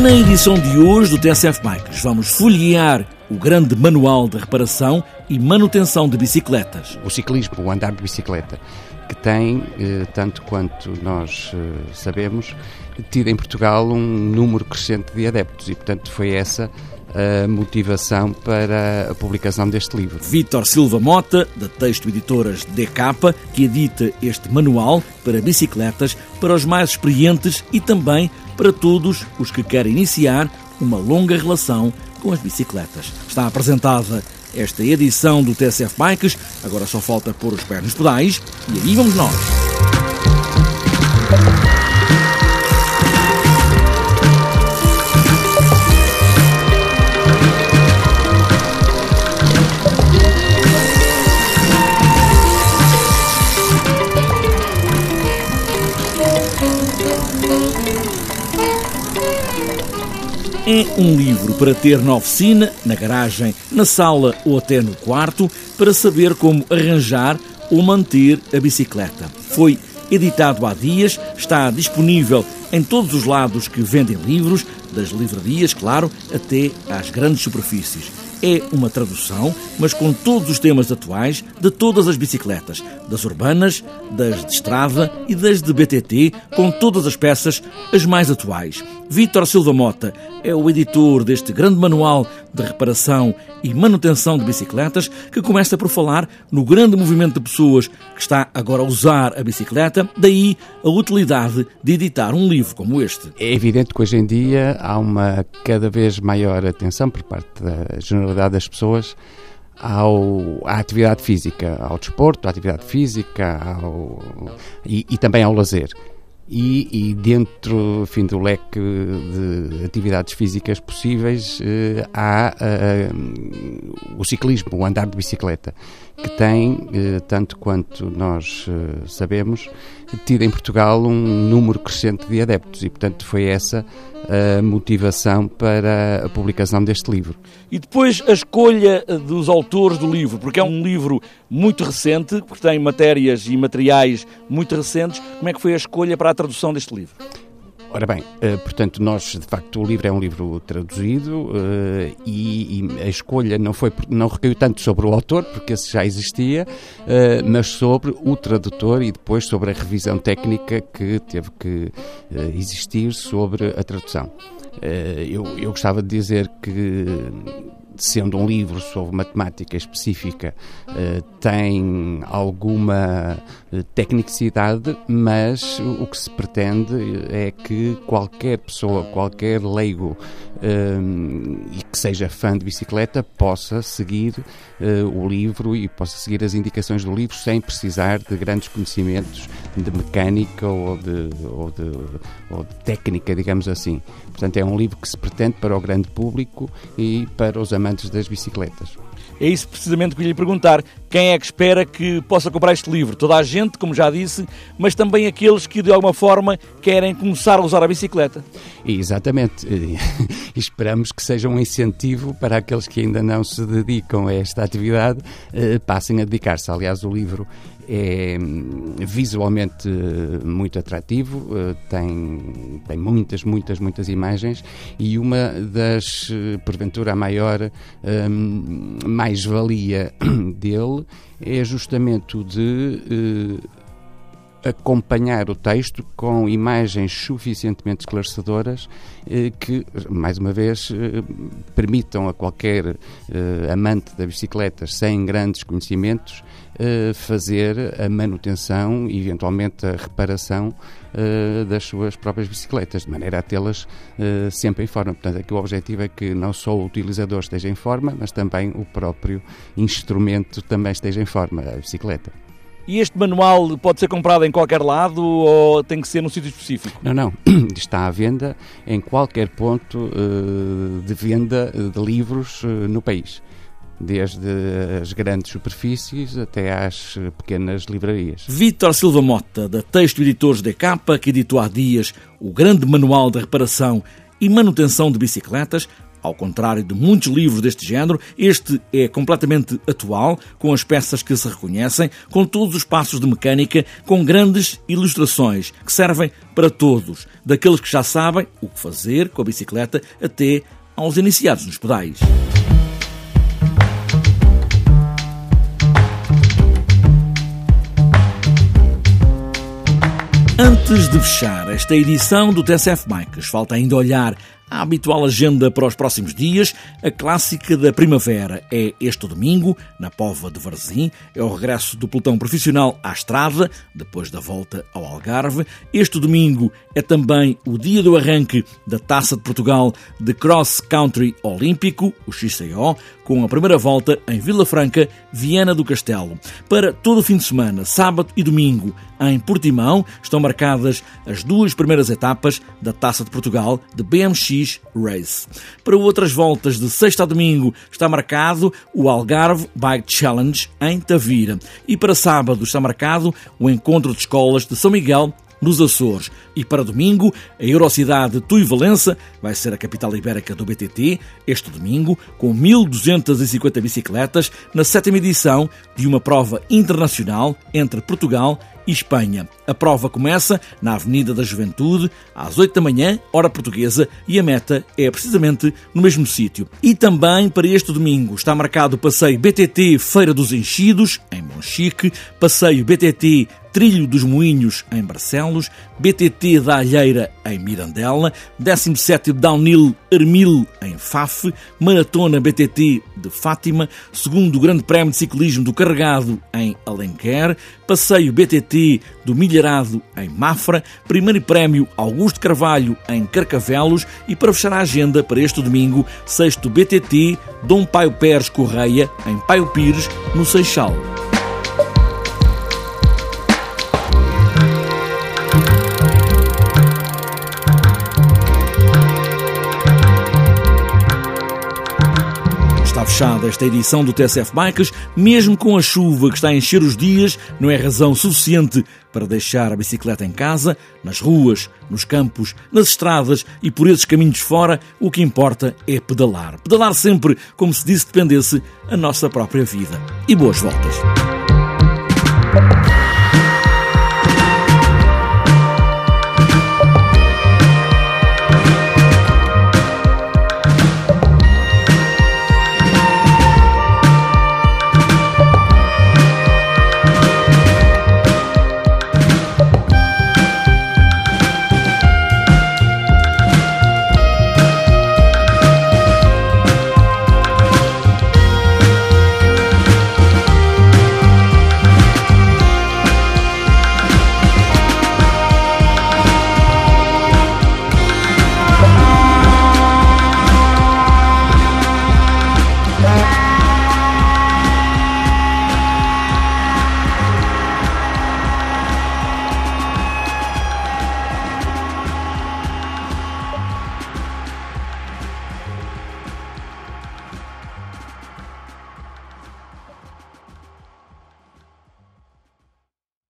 Na edição de hoje do TSF Bikes, vamos folhear o grande manual de reparação e manutenção de bicicletas. O ciclismo, o andar de bicicleta, que tem, eh, tanto quanto nós eh, sabemos, tido em Portugal um número crescente de adeptos e, portanto, foi essa a motivação para a publicação deste livro. Vítor Silva Mota, da Texto Editoras DK, que edita este manual para bicicletas para os mais experientes e também para todos os que querem iniciar uma longa relação com as bicicletas. Está apresentada esta edição do TSF Bikes, agora só falta pôr os pés nos pedais e aí vamos nós. É um livro para ter na oficina, na garagem, na sala ou até no quarto, para saber como arranjar ou manter a bicicleta. Foi editado há dias, está disponível em todos os lados que vendem livros, das livrarias, claro, até às grandes superfícies é uma tradução, mas com todos os temas atuais de todas as bicicletas, das urbanas, das de estrada e das de BTT, com todas as peças as mais atuais. Vítor Silva Mota é o editor deste grande manual de reparação e manutenção de bicicletas, que começa por falar no grande movimento de pessoas que está agora a usar a bicicleta, daí a utilidade de editar um livro como este. É evidente que hoje em dia há uma cada vez maior atenção por parte da generalidade das pessoas ao, à atividade física, ao desporto, à atividade física ao, e, e também ao lazer. E, e, dentro enfim, do leque de atividades físicas possíveis eh, há eh, o ciclismo, o andar de bicicleta, que tem, eh, tanto quanto nós sabemos, tido em Portugal um número crescente de adeptos e, portanto, foi essa a motivação para a publicação deste livro. E depois a escolha dos autores do livro, porque é um livro muito recente, porque tem matérias e materiais muito recentes. Como é que foi a escolha para a tradução deste livro? Ora bem, eh, portanto, nós, de facto, o livro é um livro traduzido eh, e, a escolha não, foi, não recaiu tanto sobre o autor, porque esse já existia, eh, mas sobre o tradutor e depois sobre a revisão técnica que teve que existir sobre a tradução. Eu, eu gostava de dizer que sendo um livro sobre matemática específica, eh, tem alguma eh, tecnicidade, mas o que se pretende é que qualquer pessoa, qualquer leigo eh, e que seja fã de bicicleta possa seguir o livro e possa seguir as indicações do livro sem precisar de grandes conhecimentos de mecânica ou de, ou de, ou de técnica, digamos assim. Portanto, é um livro que se pretende para o grande público e para os amantes das bicicletas. É isso precisamente que eu lhe perguntar. Quem é que espera que possa comprar este livro? Toda a gente, como já disse, mas também aqueles que de alguma forma querem começar a usar a bicicleta. Exatamente. Esperamos que seja um incentivo para aqueles que ainda não se dedicam a esta atividade, eh, passem a dedicar-se. Aliás, o livro é hum, visualmente muito atrativo, eh, tem, tem muitas, muitas, muitas imagens e uma das, eh, porventura, a maior um, mais-valia dele é justamente o de uh, acompanhar o texto com imagens suficientemente esclarecedoras eh, que, mais uma vez, eh, permitam a qualquer eh, amante da bicicleta sem grandes conhecimentos fazer a manutenção e, eventualmente, a reparação das suas próprias bicicletas, de maneira a tê-las sempre em forma. Portanto, aqui o objetivo é que não só o utilizador esteja em forma, mas também o próprio instrumento também esteja em forma, a bicicleta. E este manual pode ser comprado em qualquer lado ou tem que ser num sítio específico? Não, não. Está à venda em qualquer ponto uh, de venda de livros uh, no país. Desde as grandes superfícies até às pequenas livrarias. Vítor Silva Mota, da Texto Editores DK, que editou há dias o grande manual de reparação e manutenção de bicicletas, Ao contrário de muitos livros deste género, este é completamente atual, com as peças que se reconhecem, com todos os passos de mecânica, com grandes ilustrações que servem para todos, daqueles que já sabem o que fazer com a bicicleta até aos iniciados nos pedais. Antes de fechar esta edição do TSF Bikes, falta ainda olhar a habitual agenda para os próximos dias, a clássica da primavera é este domingo, na Pova de Varzim. É o regresso do pelotão profissional à estrada, depois da volta ao Algarve. Este domingo é também o dia do arranque da Taça de Portugal de Cross Country Olímpico, o XCO, com a primeira volta em Vila Franca, Viana do Castelo. Para todo o fim de semana, sábado e domingo, em Portimão, estão marcadas as duas primeiras etapas da Taça de Portugal de BMX Race. Para outras voltas de sexta a domingo está marcado o Algarve Bike Challenge em Tavira. E para sábado está marcado o encontro de escolas de São Miguel nos Açores. E para domingo, a Eurocidade Tui Valença vai ser a capital ibérica do BTT, este domingo, com 1.250 bicicletas, na sétima edição de uma prova internacional entre Portugal e Espanha. A prova começa na Avenida da Juventude, às 8 da manhã, hora portuguesa, e a meta é precisamente no mesmo sítio. E também para este domingo está marcado o passeio BTT Feira dos Enchidos, em Monchique, passeio BTT Trilho dos Moinhos, em Barcelos, BTT da Alheira, em Mirandela, 17 Downhill Ermil, em Faf, Maratona BTT de Fátima, segundo Grande Prémio de Ciclismo do Carregado, em Alenquer, Passeio BTT do Milharado, em Mafra, Primeiro Prémio Augusto Carvalho, em Carcavelos e, para fechar a agenda para este domingo, sexto BTT Dom Paio Pérez Correia, em Paio Pires, no Seixal. Está fechada esta edição do TSF Bikes, mesmo com a chuva que está a encher os dias, não é razão suficiente para deixar a bicicleta em casa, nas ruas, nos campos, nas estradas e por esses caminhos fora, o que importa é pedalar. Pedalar sempre como se disso dependesse a nossa própria vida. E boas voltas!